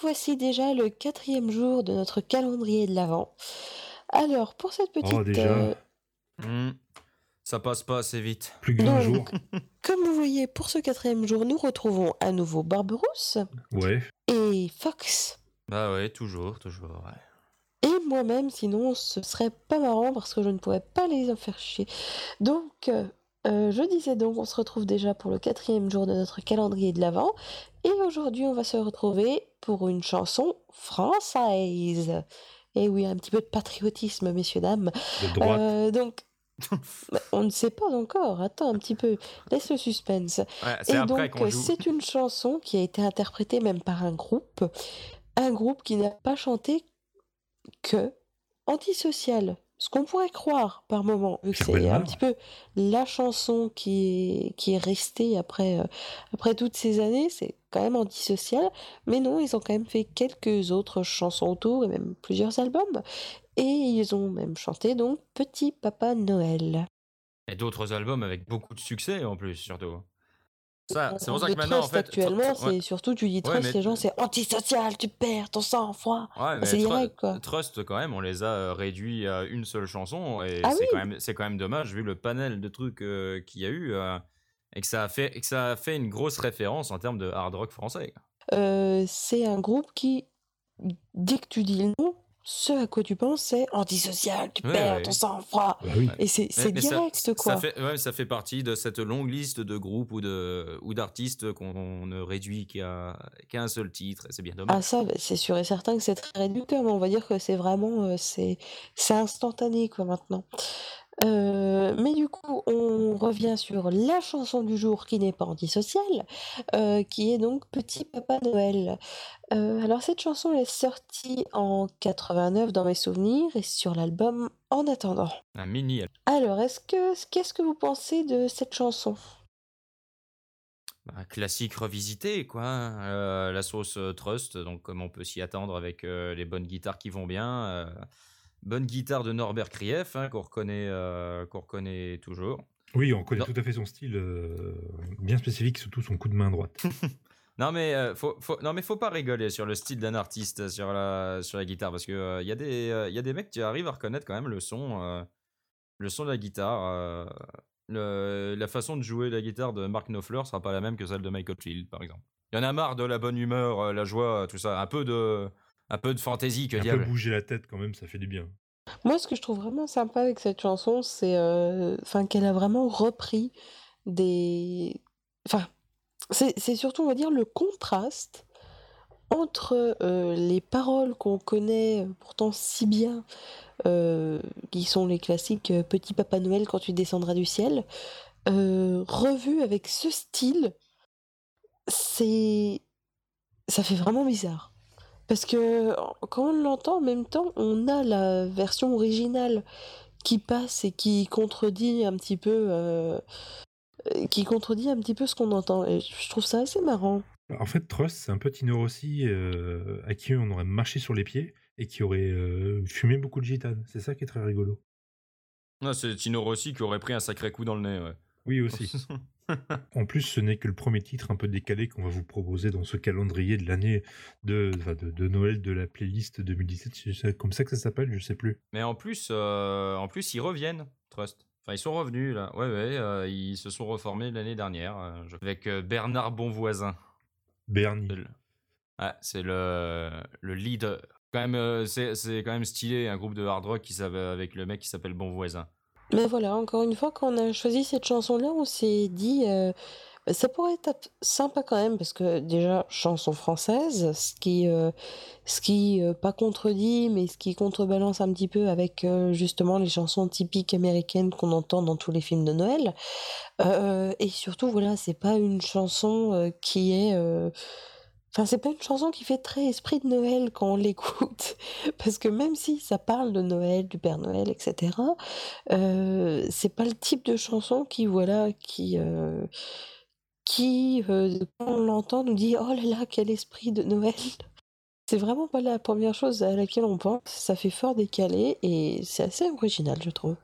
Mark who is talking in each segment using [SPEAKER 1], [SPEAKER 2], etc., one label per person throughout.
[SPEAKER 1] voici déjà le quatrième jour de notre calendrier de l'Avent. Alors, pour cette petite...
[SPEAKER 2] Oh, déjà.
[SPEAKER 1] euh,
[SPEAKER 3] Hmm, Ça passe pas assez vite.
[SPEAKER 2] Plus que 20 jours.
[SPEAKER 1] donc, comme vous voyez, pour ce quatrième jour, nous retrouvons à nouveau Barberousse
[SPEAKER 2] Ouais.
[SPEAKER 1] et Fox.
[SPEAKER 3] Bah ouais, toujours, toujours. ouais.
[SPEAKER 1] Et moi-même, sinon, ce serait pas marrant parce que je ne pourrais pas les en faire chier. Donc, euh, je disais donc, on se retrouve déjà pour le quatrième jour de notre calendrier de l'Avent. Et aujourd'hui, on va se retrouver pour une chanson française. Et oui, un petit peu de patriotisme, messieurs, dames.
[SPEAKER 2] De.
[SPEAKER 1] Euh, donc, bah, on ne sait pas encore. Attends un petit peu. Laisse le suspense.
[SPEAKER 3] Ouais,
[SPEAKER 1] Et donc, c'est une chanson qui a été interprétée même par un groupe. Un groupe qui n'a pas chanté que antisocial. Ce qu'on pourrait croire par moment, vu que c'est un petit peu la chanson qui est, qui est restée après, euh, après toutes ces années, c'est quand même antisocial. Mais non, ils ont quand même fait quelques autres chansons autour et même plusieurs albums. Et ils ont même chanté donc Petit Papa Noël.
[SPEAKER 3] Et d'autres albums avec beaucoup de succès en plus, surtout. Ça, c'est pour ça que maintenant, en fait.
[SPEAKER 1] actuellement,
[SPEAKER 3] tr- ouais.
[SPEAKER 1] c'est surtout tu dis Trust,
[SPEAKER 3] mais-
[SPEAKER 1] les gens c'est antisocial, tu perds ton sang-froid.
[SPEAKER 3] Ouais, mais
[SPEAKER 1] c'est direct quoi.
[SPEAKER 3] Trust, quand même, on les a euh, réduits à une seule chanson. Et
[SPEAKER 1] Ah
[SPEAKER 3] c'est
[SPEAKER 1] oui.
[SPEAKER 3] quand, même- c'est quand même dommage, vu le panel de trucs euh, qu'il y a eu. euh, et, que ça a fait, et que ça a fait une grosse référence en termes de hard rock français.
[SPEAKER 1] Euh, c'est un groupe qui, dès que tu dis le nom, ce à quoi tu penses c'est antisocial, tu
[SPEAKER 3] Ouais,
[SPEAKER 1] perds
[SPEAKER 3] ouais.
[SPEAKER 1] ton sang-froid.
[SPEAKER 2] Bah oui.
[SPEAKER 1] Et c'est
[SPEAKER 3] mais ça-
[SPEAKER 1] direct quoi.
[SPEAKER 3] Ça fait, ouais, ça fait partie de cette longue liste de groupes ou de ou d'artistes qu'on ne réduit qu'à qu'à un seul titre. C'est bien
[SPEAKER 1] Ah
[SPEAKER 3] dommage.
[SPEAKER 1] ça, bah, c'est sûr et certain que c'est très réducteur, mais on va dire que c'est vraiment, euh, c'est c'est instantané quoi maintenant. Euh, mais du coup, on revient sur la chanson du jour qui n'est pas antisociale, euh, qui est donc Petit Papa Noël. Euh, alors cette chanson elle est sortie en 89 dans mes souvenirs et sur l'album En attendant.
[SPEAKER 3] Un mini.
[SPEAKER 1] Alors, est-ce que qu'est-ce que vous pensez de cette chanson?
[SPEAKER 3] Un classique revisité, quoi. hein. Euh, la sauce Trust, donc comme on peut s'y attendre avec euh, les bonnes guitares qui vont bien. euh, bonne guitare de Norbert Krief, hein, qu'on reconnaît, qu'on reconnaît toujours.
[SPEAKER 2] Oui, on connaît
[SPEAKER 3] Non.
[SPEAKER 2] tout à fait son style euh, bien spécifique, surtout son coup de main droite.
[SPEAKER 3] Non mais euh, faut, faut- non mais faut pas rigoler sur le style d'un artiste sur la sur la guitare parce que il y a des euh, y a des mecs qui arrivent à reconnaître quand même le son euh, le son de la guitare euh, le- la façon de jouer la guitare de Mark Knopfler sera pas la même que celle de Michael Field par exemple. Il y en a marre de la bonne humeur, euh, la joie, tout ça, un peu de un peu de fantaisie que
[SPEAKER 2] un peu
[SPEAKER 3] diable.
[SPEAKER 2] bouger la tête quand même, ça fait du bien.
[SPEAKER 1] Moi, ce que je trouve vraiment sympa avec cette chanson, c'est euh, qu'elle a vraiment repris des... Enfin, c'est surtout, on va dire, le contraste entre euh, les paroles qu'on connaît euh, pourtant si bien, qui sont les classiques Petit Papa Noël quand tu descendras du ciel, revues avec ce style, c'est... ça fait vraiment bizarre. Parce que quand on l'entend en même temps, on a la version originale qui passe et qui contredit un petit peu, euh, qui contredit un petit peu ce qu'on entend. Et je trouve ça assez marrant.
[SPEAKER 2] En fait, Trust, c'est un peu Tino Rossi euh, à qui on aurait marché sur les pieds et qui aurait euh, fumé beaucoup de gitane. C'est ça qui est très rigolo.
[SPEAKER 3] Non, c'est Tino Rossi qui aurait pris un sacré coup dans le nez. ouais.
[SPEAKER 2] Oui, aussi. En plus, ce n'est que le premier titre un peu décalé qu'on va vous proposer dans ce calendrier de l'année de, de, de Noël de la playlist 2017. C'est comme ça que ça s'appelle, je sais plus.
[SPEAKER 3] Mais en plus, euh, en plus, ils reviennent, Trust. Enfin, ils sont revenus là. Ouais, ouais, euh, ils se sont reformés l'année dernière euh, avec Bernard Bonvoisin.
[SPEAKER 2] Bernie.
[SPEAKER 3] C'est le- Ouais, c'est le, le leader. Quand même, c'est quand même stylé un groupe de hard rock qui avec le mec qui s'appelle Bonvoisin.
[SPEAKER 1] Mais voilà, encore une fois, quand on a choisi cette chanson-là, on s'est dit, euh, bah, ça pourrait être sympa quand même, parce que déjà, chanson française, ce qui, euh, ce qui euh, pas contredit, mais ce qui contrebalance un petit peu avec euh, justement les chansons typiques américaines qu'on entend dans tous les films de Noël. Euh, et surtout, voilà, c'est pas une chanson euh, qui est... Enfin, c'est pas une chanson qui fait très esprit de Noël quand on l'écoute, parce que même si ça parle de Noël, du Père Noël, etc., euh, c'est pas le type de chanson qui, voilà, qui, euh, qui euh, quand on l'entend, nous dit Oh là là, quel esprit de Noël! C'est vraiment pas la première chose à laquelle on pense, ça fait fort décalé et c'est assez original, je trouve.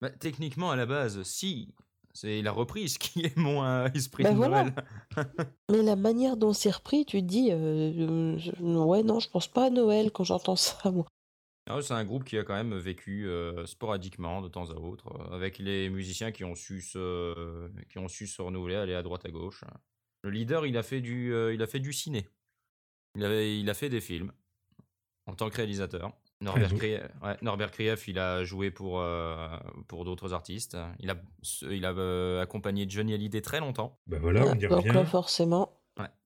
[SPEAKER 3] Bah, techniquement, à la base, si. C'est il a repris ce qui est mon euh, esprit
[SPEAKER 1] Bah
[SPEAKER 3] de
[SPEAKER 1] voilà.
[SPEAKER 3] Noël.
[SPEAKER 1] Mais la manière dont c'est repris, tu te dis, euh, ouais, non, je pense pas à Noël quand j'entends ça, moi.
[SPEAKER 3] Ah c'est un groupe qui a quand même vécu euh, sporadiquement de temps à autre, euh, avec les musiciens qui ont su se, qui ont su se renouveler, aller à droite à gauche. Le leader, il a fait du, il a fait du ciné. Il, avait, il a fait des films en tant que réalisateur. Norbert, Krief, ouais, Norbert Krief, il a joué pour, euh, pour d'autres artistes. Il a, il a euh, accompagné Johnny Hallyday très longtemps.
[SPEAKER 2] Bah voilà, on
[SPEAKER 1] donc là, forcément,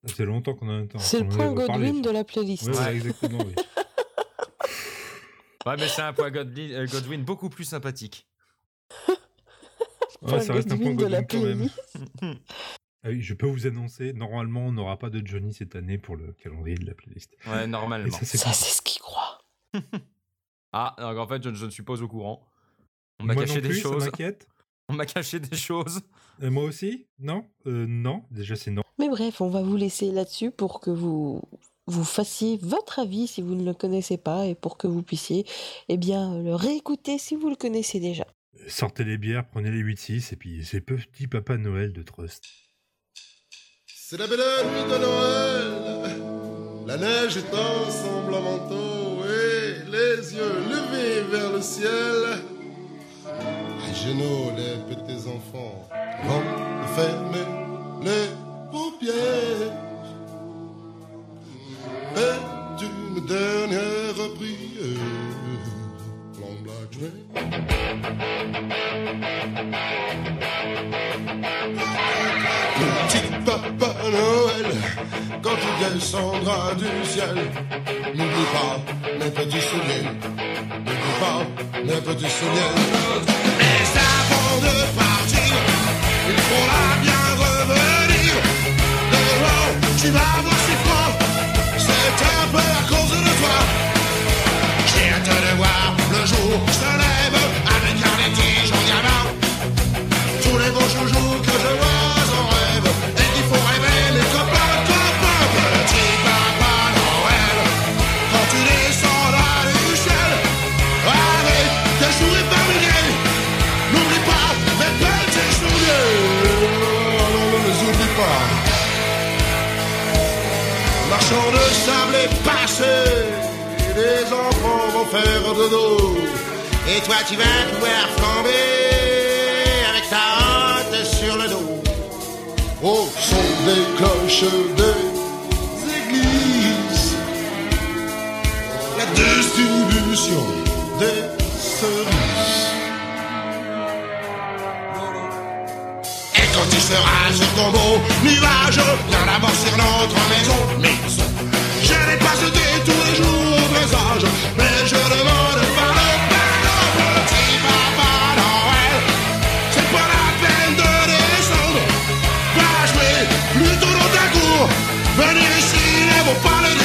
[SPEAKER 2] C'est longtemps qu'on a un temps.
[SPEAKER 1] c'est le point. Godwin de la playlist.
[SPEAKER 2] Ouais, ouais, exactement, oui.
[SPEAKER 3] Ouais, mais c'est un point Godwin, euh, Godwin beaucoup plus sympathique.
[SPEAKER 2] Ouais, ça reste un point
[SPEAKER 1] Godwin
[SPEAKER 2] quand même. Ah oui, je peux vous annoncer, normalement, on n'aura pas de Johnny cette année pour le calendrier de la playlist.
[SPEAKER 3] Ouais, normalement.
[SPEAKER 2] ça, c'est
[SPEAKER 1] Ça, c'est ce qu'il croit.
[SPEAKER 3] Ah, donc en fait, je, je ne suis pas au courant. On m'a caché
[SPEAKER 2] non
[SPEAKER 3] des
[SPEAKER 2] plus, ça
[SPEAKER 3] choses.
[SPEAKER 2] m'inquiète.
[SPEAKER 3] On m'a caché des choses.
[SPEAKER 2] Euh, moi aussi Non? Euh, Non, déjà c'est non.
[SPEAKER 1] Mais bref, on va vous laisser là-dessus pour que vous vous fassiez votre avis si vous ne le connaissez pas et pour que vous puissiez eh bien le réécouter si vous le connaissez déjà.
[SPEAKER 2] Sortez les bières, prenez les 8-6 et puis c'est petit papa Noël de Trust.
[SPEAKER 4] C'est la belle nuit de Noël. La neige est ensemble en manteau et les yeux levés vers le ciel. À genoux, les petits enfants vont fermer les paupières. Et une dernière prière. Papa Noël, quand il descendra du ciel, n'oublie pas mes petits souliers, n'oublie pas mes petits de Et toi tu vas pouvoir flamber Avec ta hâte sur le dos. Au son des cloches des églises La distribution des cerises. Et quand tu seras sur ton beau nuage Viens d'abord sur notre maison. Mais Nobody